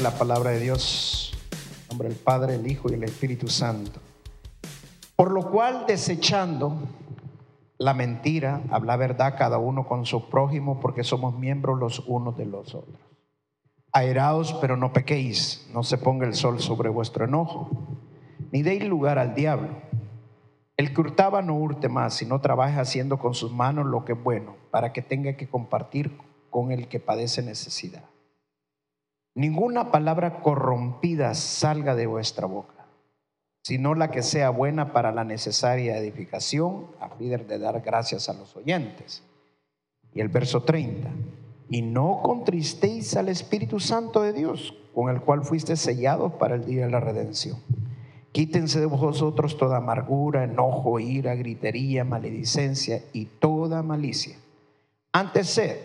La palabra de Dios, en nombre del Padre, el Hijo y el Espíritu Santo. Por lo cual, desechando la mentira, habla verdad cada uno con su prójimo, porque somos miembros los unos de los otros. Airaos, pero no pequéis, no se ponga el sol sobre vuestro enojo, ni deis lugar al diablo. El que hurtaba no hurte más, sino trabaje haciendo con sus manos lo que es bueno, para que tenga que compartir con el que padece necesidad. Ninguna palabra corrompida salga de vuestra boca, sino la que sea buena para la necesaria edificación, a fin de dar gracias a los oyentes. Y el verso 30, y no contristéis al Espíritu Santo de Dios, con el cual fuiste sellados para el día de la redención. Quítense de vosotros toda amargura, enojo, ira, gritería, maledicencia y toda malicia. Antes sed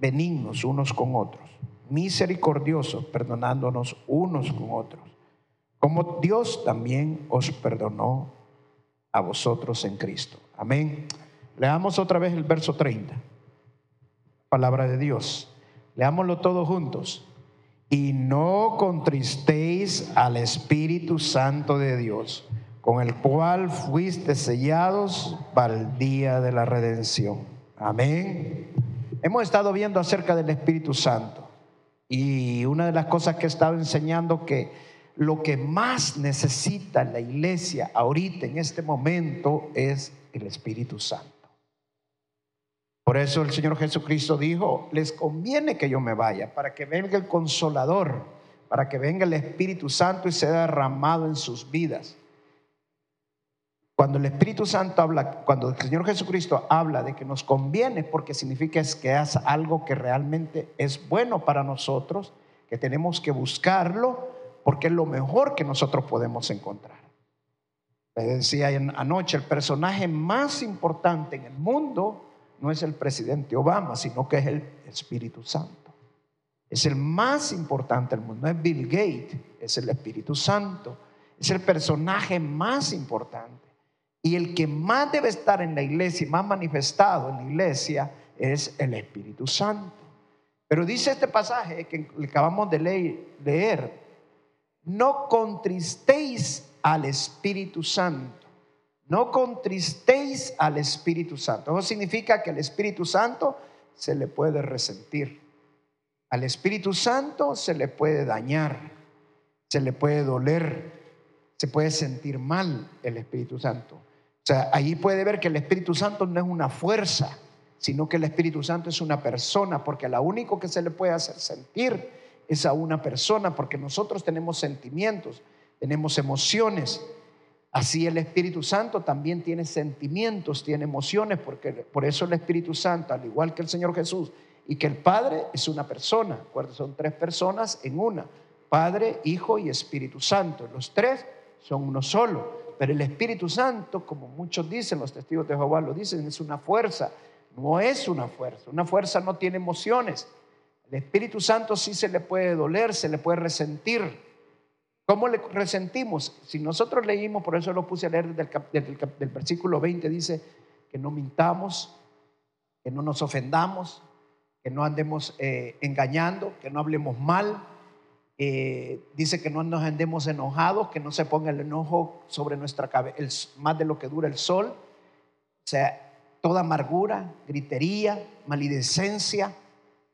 benignos unos con otros misericordiosos, perdonándonos unos con otros, como Dios también os perdonó a vosotros en Cristo. Amén. Leamos otra vez el verso 30. Palabra de Dios. Leámoslo todos juntos. Y no contristéis al Espíritu Santo de Dios, con el cual fuiste sellados para el día de la redención. Amén. Hemos estado viendo acerca del Espíritu Santo. Y una de las cosas que he estado enseñando que lo que más necesita la iglesia ahorita en este momento es el Espíritu Santo. Por eso el Señor Jesucristo dijo, les conviene que yo me vaya para que venga el consolador, para que venga el Espíritu Santo y sea derramado en sus vidas. Cuando el Espíritu Santo habla, cuando el Señor Jesucristo habla de que nos conviene, porque significa es que es algo que realmente es bueno para nosotros, que tenemos que buscarlo, porque es lo mejor que nosotros podemos encontrar. Le decía anoche, el personaje más importante en el mundo no es el presidente Obama, sino que es el Espíritu Santo. Es el más importante del mundo, no es Bill Gates, es el Espíritu Santo. Es el personaje más importante. Y el que más debe estar en la iglesia y más manifestado en la iglesia es el Espíritu Santo. Pero dice este pasaje que acabamos de leer, no contristéis al Espíritu Santo. No contristéis al Espíritu Santo. Eso significa que al Espíritu Santo se le puede resentir. Al Espíritu Santo se le puede dañar, se le puede doler, se puede sentir mal el Espíritu Santo. O sea, ahí puede ver que el Espíritu Santo no es una fuerza, sino que el Espíritu Santo es una persona, porque la único que se le puede hacer sentir es a una persona, porque nosotros tenemos sentimientos, tenemos emociones. Así el Espíritu Santo también tiene sentimientos, tiene emociones, porque por eso el Espíritu Santo, al igual que el Señor Jesús y que el Padre, es una persona. Son tres personas en una: Padre, Hijo y Espíritu Santo. Los tres son uno solo. Pero el Espíritu Santo, como muchos dicen, los testigos de Jehová lo dicen, es una fuerza. No es una fuerza. Una fuerza no tiene emociones. El Espíritu Santo sí se le puede doler, se le puede resentir. ¿Cómo le resentimos? Si nosotros leímos, por eso lo puse a leer del versículo 20, dice que no mintamos, que no nos ofendamos, que no andemos eh, engañando, que no hablemos mal, eh, dice que no nos andemos enojados, que no se ponga el enojo sobre nuestra cabeza, más de lo que dura el sol. O sea, toda amargura, gritería, malidecencia,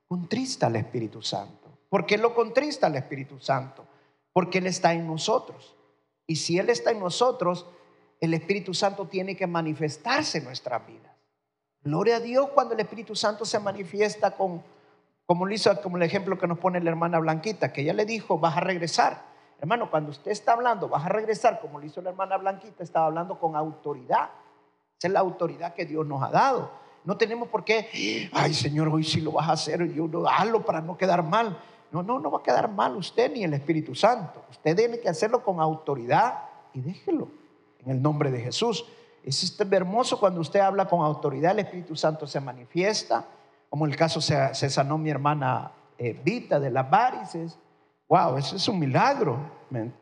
contrista al Espíritu Santo. ¿Por qué lo contrista al Espíritu Santo? Porque Él está en nosotros. Y si Él está en nosotros, el Espíritu Santo tiene que manifestarse en nuestras vidas. Gloria a Dios cuando el Espíritu Santo se manifiesta con como lo hizo, como el ejemplo que nos pone la hermana Blanquita, que ella le dijo, vas a regresar. Hermano, cuando usted está hablando, vas a regresar, como lo hizo la hermana Blanquita, estaba hablando con autoridad. Esa es la autoridad que Dios nos ha dado. No tenemos por qué, ay Señor, hoy sí lo vas a hacer, yo no, hazlo para no quedar mal. No, no, no va a quedar mal usted ni el Espíritu Santo. Usted tiene que hacerlo con autoridad y déjelo en el nombre de Jesús. Es hermoso cuando usted habla con autoridad, el Espíritu Santo se manifiesta como el caso se, sanó mi hermana eh, Vita de las varices. Wow, eso es un milagro.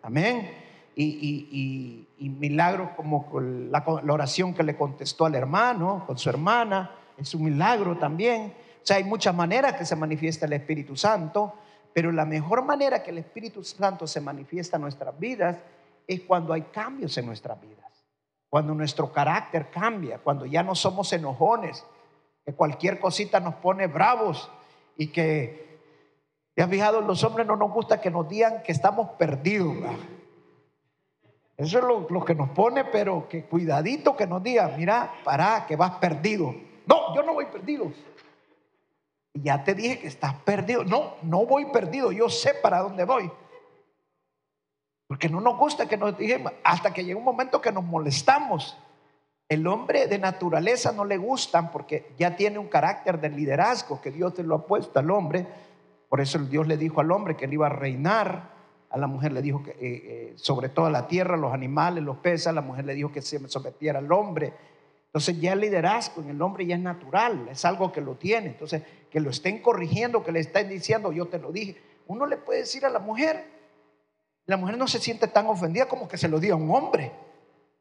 Amén. Y, milagro como la, la, oración que le contestó al hermano, con su hermana, es un milagro también. O sea, hay muchas maneras que se manifiesta el Espíritu Santo, Pero la mejor manera que el Espíritu Santo se manifiesta en nuestras vidas es cuando hay cambios en nuestras vidas. Cuando nuestro carácter cambia, cuando ya no somos enojones, que cualquier cosita nos pone bravos y que, ¿te has fijado? Los hombres no nos gusta que nos digan que estamos perdidos. Eso es lo, que nos pone, pero que cuidadito que nos digan, mira, para que vas perdido. No, yo no voy perdido. Ya te dije que estás perdido. No, no voy perdido, yo sé para dónde voy. Porque no nos gusta que nos digan, hasta que llega un momento que nos molestamos. El hombre de naturaleza no le gustan porque ya tiene un carácter de liderazgo que Dios te lo ha puesto al hombre. Por eso Dios le dijo al hombre que él iba a reinar. A la mujer le dijo que eh, eh, sobre toda la tierra, los animales, los peces, a la mujer le dijo que se sometiera al hombre. Entonces ya el liderazgo en el hombre ya es natural, es algo que lo tiene. Entonces, que lo estén corrigiendo, que le estén diciendo, yo te lo dije. Uno le puede decir a la mujer, la mujer no se siente tan ofendida como que se lo diga a un hombre.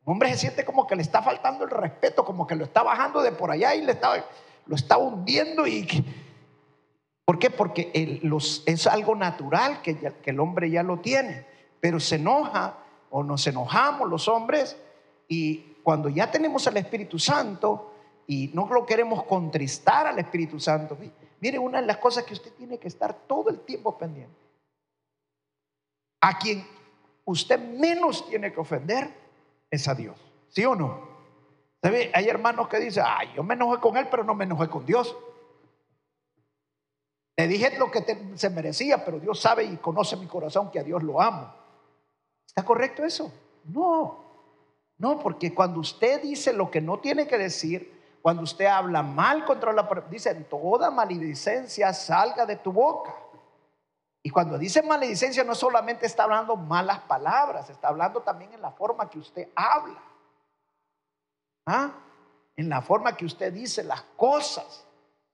Hombre se siente como que le está faltando el respeto, como que lo está bajando de por allá y le está, lo está hundiendo. Y, ¿Por qué? Porque es algo natural que, que el hombre ya lo tiene. Pero se enoja o nos enojamos los hombres y cuando ya tenemos al Espíritu Santo y no lo queremos contristar al Espíritu Santo, mire, una de las cosas que usted tiene que estar todo el tiempo pendiente. A quien usted menos tiene que ofender es a Dios. ¿Sí o no? ¿Sabe? Hay hermanos que dicen, ay, yo me enojé con él, pero no me enojé con Dios. Le dije lo que se merecía, pero Dios sabe y conoce mi corazón que a Dios lo amo. ¿Está correcto eso? No. No, porque cuando usted dice lo que no tiene que decir, cuando usted habla mal contra la dice toda maledicencia salga de tu boca. Y cuando dice maledicencia no solamente está hablando malas palabras, está hablando también en la forma que usted habla. ¿Ah? En la forma que usted dice las cosas.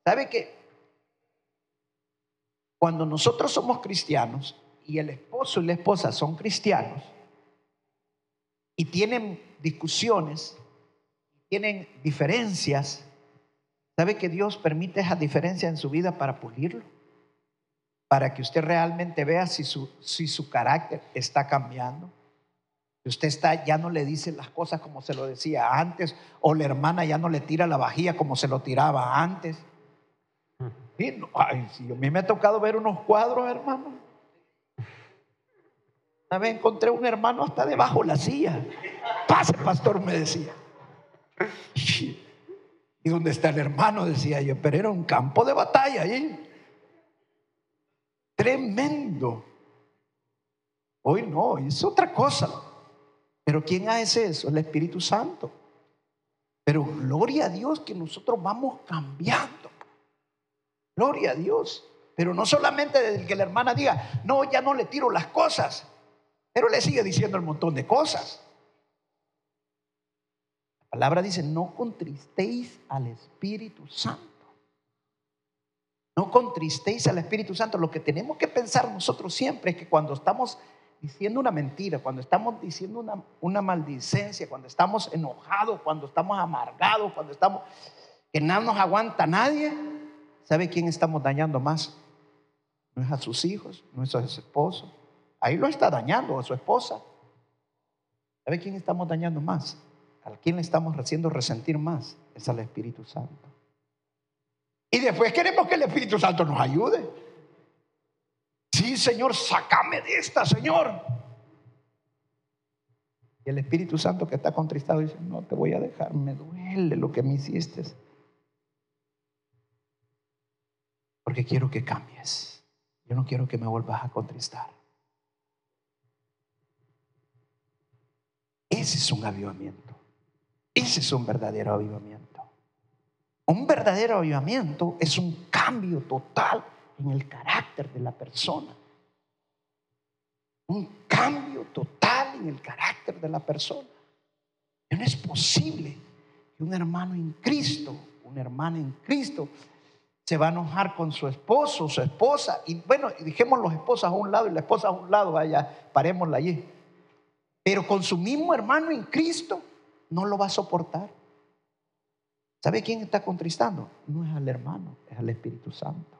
¿Sabe que cuando nosotros somos cristianos y el esposo y la esposa son cristianos y tienen discusiones, tienen diferencias, ¿sabe que Dios permite esa diferencia en su vida para pulirlo? Para que usted realmente vea si su, si su carácter está cambiando. Usted está, ya no le dice las cosas como se lo decía antes, o la hermana ya no le tira la vajilla como se lo tiraba antes. Sí, ay, si a mí me ha tocado ver unos cuadros, hermano. Una vez encontré un hermano hasta debajo de la silla. Pase, pastor, me decía. ¿Y dónde está el hermano? Decía yo, pero era un campo de batalla allí. Tremendo. Hoy no, es otra cosa. Pero ¿quién hace eso? El Espíritu Santo. Pero gloria a Dios que nosotros vamos cambiando. Gloria a Dios. Pero no solamente desde que la hermana diga, no, ya no le tiro las cosas, pero le sigue diciendo un montón de cosas palabra dice, no contristéis al Espíritu Santo. No contristéis al Espíritu Santo. Lo que tenemos que pensar nosotros siempre es que cuando estamos diciendo una mentira, cuando estamos diciendo una, una maldicencia, cuando estamos enojados, cuando estamos amargados, cuando estamos que no nos aguanta nadie, ¿sabe quién estamos dañando más? No es a sus hijos, no es a su esposo. Ahí lo está dañando a su esposa. ¿Sabe quién estamos dañando más? ¿A quién le estamos haciendo resentir más? Es al Espíritu Santo. Y después queremos que el Espíritu Santo nos ayude. Sí, Señor, sácame de esta, Señor. Y el Espíritu Santo que está contristado dice, no te voy a dejar, me duele lo que me hiciste. Porque quiero que cambies. Yo no quiero que me vuelvas a contristar. Ese es un avivamiento. Ese es un verdadero avivamiento. Un verdadero avivamiento es un cambio total en el carácter de la persona. Un cambio total en el carácter de la persona. no es posible que un hermano en Cristo, una hermana en Cristo, se va a enojar con su esposo, su esposa, y bueno, dijimos los esposos a un lado y la esposa a un lado, vaya, parémosla allí. Pero con su mismo hermano en Cristo, no lo va a soportar. ¿Sabe quién está contristando? No es al hermano, es al Espíritu Santo.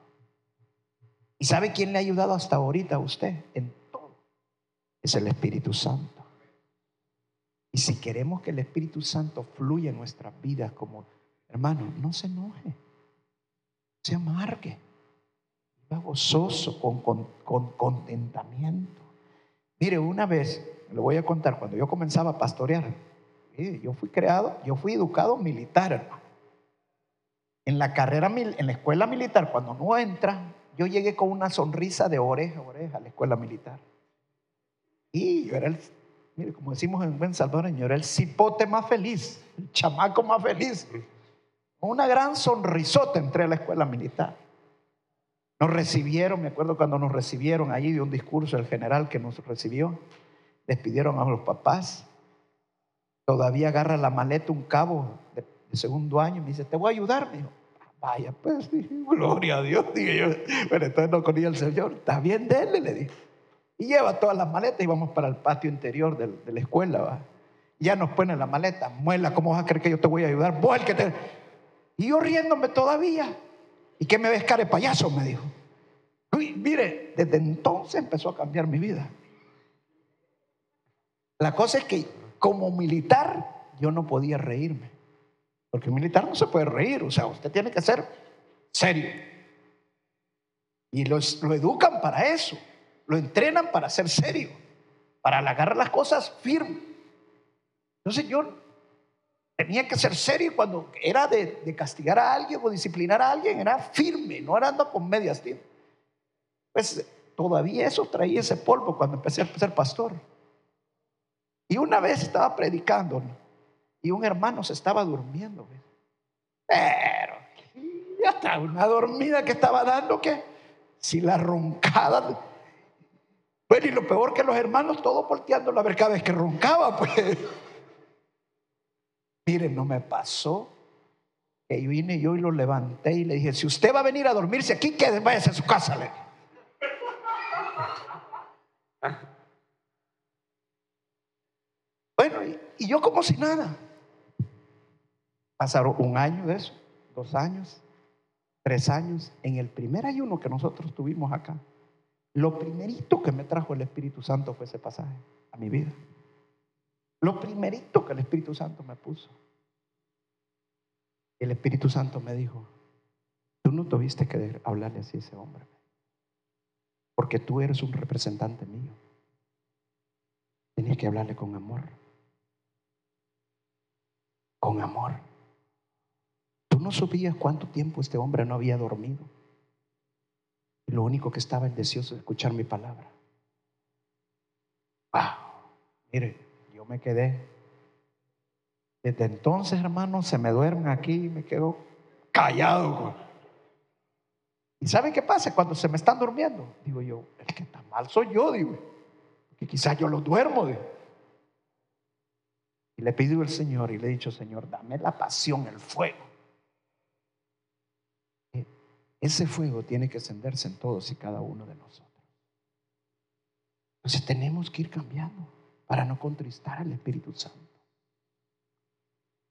¿Y sabe quién le ha ayudado hasta ahorita a usted? En todo. Es el Espíritu Santo. Y si queremos que el Espíritu Santo fluya en nuestras vidas como hermano, no se enoje, se amargue, va gozoso, con, con contentamiento. Mire, una vez, le voy a contar, cuando yo comenzaba a pastorear, yo fui creado, yo fui educado militar, hermano. En la carrera, en la escuela militar, cuando no entra, yo llegué con una sonrisa de oreja a oreja a la escuela militar. Y yo era el, mire, como decimos en buen salvadoreño, era el cipote más feliz, el chamaco más feliz. Una gran sonrisota entré a la escuela militar. Nos recibieron, me acuerdo cuando nos recibieron allí de un discurso del general que nos recibió. Despidieron a los papás. Todavía agarra la maleta un cabo de, segundo año y me dice, te voy a ayudar. Me dijo, vaya, pues, gloria a Dios, dije yo. Pero entonces no conía el Señor. Está bien, déle, le dije. Y lleva todas las maletas y vamos para el patio interior de, la escuela. ¿va? Ya nos pone la maleta. Muela, ¿cómo vas a creer que yo te voy a ayudar? Vos el que te... Y yo riéndome todavía. ¿Y qué me ves cara de payaso? Me dijo. Mire, desde entonces empezó a cambiar mi vida. La cosa es que como militar yo no podía reírme. Porque militar no se puede reír. O sea, usted tiene que ser serio. Y lo educan para eso. Lo entrenan para ser serio. Para agarrar las cosas firmes. Entonces yo tenía que ser serio cuando era de, castigar a alguien o disciplinar a alguien, era firme, no era andando con medias tintas. Pues todavía eso traía ese polvo cuando empecé a ser pastor. Y una vez estaba predicando y un hermano se estaba durmiendo. Pero ya está una dormida que estaba dando que si la roncada. Bueno, y lo peor que los hermanos todos volteando a ver cada vez que roncaba, pues. Miren, no me pasó que yo vine yo y lo levanté y le dije, si usted va a venir a dormirse aquí, que váyase a su casa. Bueno, y, yo como si nada. Pasaron un año de eso, dos años, tres años. En el primer ayuno que nosotros tuvimos acá, lo primerito que me trajo el Espíritu Santo fue ese pasaje a mi vida. Lo primerito que el Espíritu Santo me puso. El Espíritu Santo me dijo, tú no tuviste que hablarle así a ese hombre, porque tú eres un representante mío. Tenías que hablarle con amor. Con amor. No sabías cuánto tiempo este hombre no había dormido. Lo único que estaba es deseoso de escuchar mi palabra. Wow. Mire, yo me quedé. Desde entonces, hermano, se me duermen aquí y me quedo callado. ¿Y saben qué pasa? Cuando se me están durmiendo, digo yo, el que está mal soy yo, digo. Que quizás yo lo duermo. Y le pido al Señor y le he dicho, Señor, dame la pasión, el fuego. Ese fuego tiene que encenderse en todos y cada uno de nosotros. Entonces tenemos que ir cambiando para no contristar al Espíritu Santo.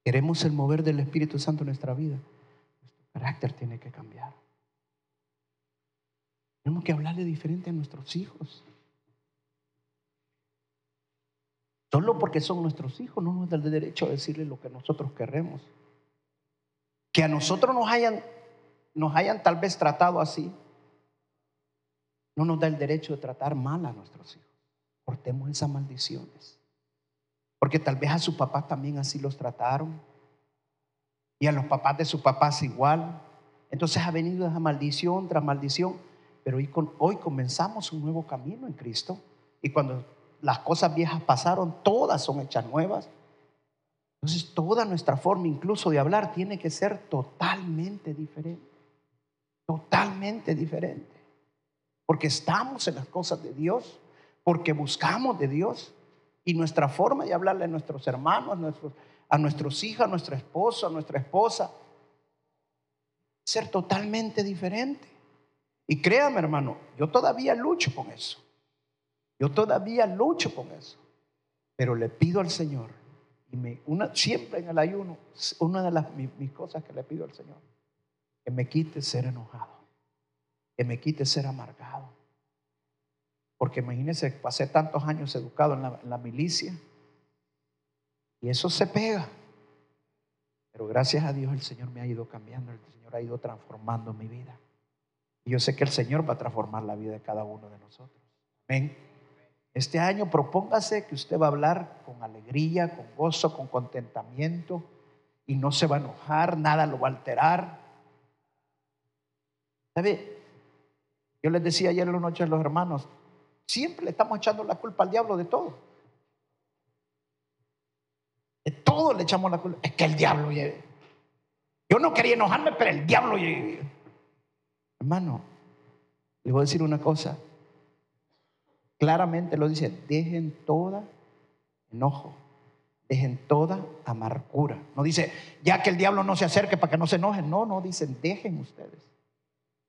Queremos el mover del Espíritu Santo en nuestra vida. Nuestro carácter tiene que cambiar. Tenemos que hablarle diferente a nuestros hijos. Solo porque son nuestros hijos no nos da el derecho a decirle lo que nosotros queremos. Que a nosotros nos hayan, nos hayan tal vez tratado así, no nos da el derecho de tratar mal a nuestros hijos. Cortemos esas maldiciones. Porque tal vez a sus papás también así los trataron. Y a los papás de sus papás igual. Entonces ha venido esa maldición tras maldición. Pero hoy, hoy comenzamos un nuevo camino en Cristo. Y cuando las cosas viejas pasaron, todas son hechas nuevas. Entonces toda nuestra forma incluso de hablar tiene que ser totalmente diferente. Totalmente diferente. Porque estamos en las cosas de Dios, porque buscamos de Dios. Y nuestra forma de hablarle a nuestros hermanos, a nuestros, a nuestros hijos, a nuestro esposo, a nuestra esposa, ser totalmente diferente. Y créame hermano, yo todavía lucho con eso. Yo todavía lucho con eso, pero le pido al Señor, y me, una, siempre en el ayuno, una de las mis, cosas que le pido al Señor, que me quite ser enojado. que me quite ser amargado. Porque imagínense, pasé tantos años educado en la, en la milicia y eso se pega. Pero gracias a Dios el Señor me ha ido cambiando, el Señor ha ido transformando mi vida. Y yo sé que el Señor va a transformar la vida de cada uno de nosotros. Amén. Este año propóngase que usted va a hablar con alegría, con gozo, con contentamiento y no se va a enojar, nada lo va a alterar. ¿Sabe? Yo les decía ayer en la noche a los hermanos, siempre le estamos echando la culpa al diablo de todo. De todo le echamos la culpa. Es que el diablo lleve. Yo no quería enojarme, pero el diablo lleve. Hermano, le voy a decir una cosa. Claramente lo dice, dejen toda enojo, dejen toda amargura. No dice, ya que el diablo no se acerque para que no se enojen. No, no, dicen, dejen ustedes.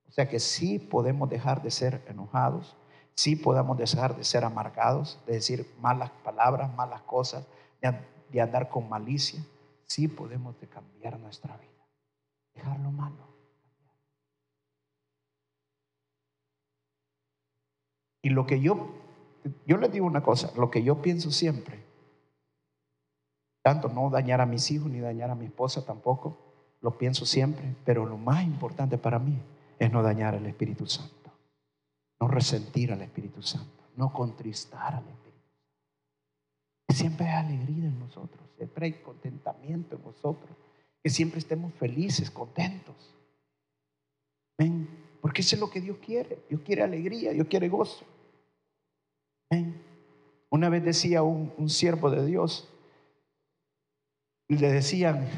O sea que sí podemos dejar de ser enojados, sí podemos dejar de ser amargados, de decir malas palabras, malas cosas, de, andar con malicia. Sí podemos de cambiar nuestra vida, dejar lo malo. Y lo que yo, yo les digo una cosa, lo que yo pienso siempre, tanto no dañar a mis hijos ni dañar a mi esposa tampoco, lo pienso siempre, pero lo más importante para mí es no dañar al Espíritu Santo, no resentir al Espíritu Santo, no contristar al Espíritu Santo. Que siempre hay alegría en nosotros, siempre hay contentamiento en nosotros, que siempre estemos felices, contentos. Ven, porque eso es lo que Dios quiere. Dios quiere alegría, Dios quiere gozo. Una vez decía un, siervo de Dios, le decían,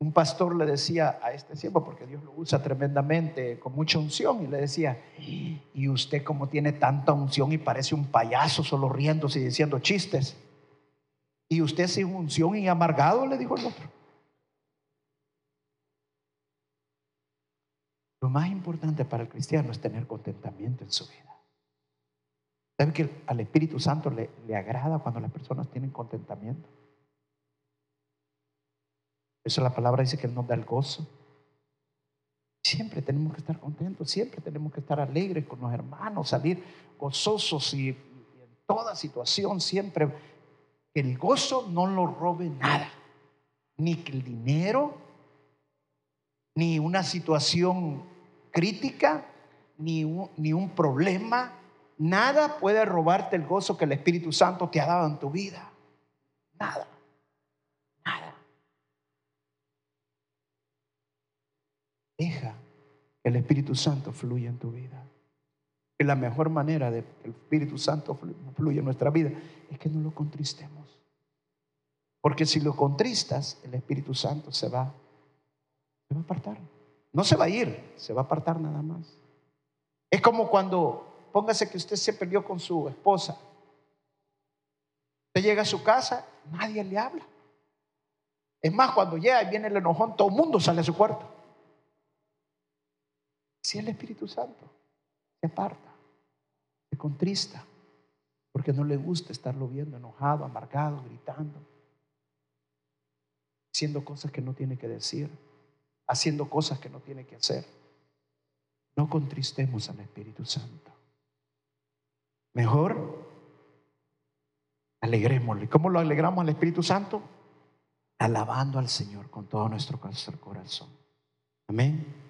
un pastor le decía a este siervo, porque Dios lo usa tremendamente, con mucha unción, y le decía, y usted como tiene tanta unción y parece un payaso solo riéndose y diciendo chistes, y usted sin unción y amargado, le dijo el otro. Lo más importante para el cristiano es tener contentamiento en su vida. ¿Sabe que al Espíritu Santo le, le agrada cuando las personas tienen contentamiento? Eso la palabra dice que Él nos da el gozo. Siempre tenemos que estar contentos, siempre tenemos que estar alegres con los hermanos, salir gozosos y, en toda situación siempre que el gozo no lo robe nada, ni que el dinero, ni una situación crítica, ni un, ni un problema, Nada puede robarte el gozo que el Espíritu Santo te ha dado en tu vida. Nada. Deja que el Espíritu Santo fluya en tu vida. Y la mejor manera de que el Espíritu Santo fluya en nuestra vida es que no lo contristemos. Porque si lo contristas, el Espíritu Santo se va, se va a apartar. No se va a ir, se va a apartar nada más. Es como cuando póngase que usted se perdió con su esposa. Usted llega a su casa, nadie le habla. Es más, cuando llega y viene el enojón, todo el mundo sale a su cuarto. Si el Espíritu Santo se aparta, se contrista, porque no le gusta estarlo viendo enojado, amargado, gritando, haciendo cosas que no tiene que decir, haciendo cosas que no tiene que hacer. No contristemos al Espíritu Santo. Mejor alegrémosle. ¿Cómo lo alegramos al Espíritu Santo? Alabando al Señor con todo nuestro corazón. Amén.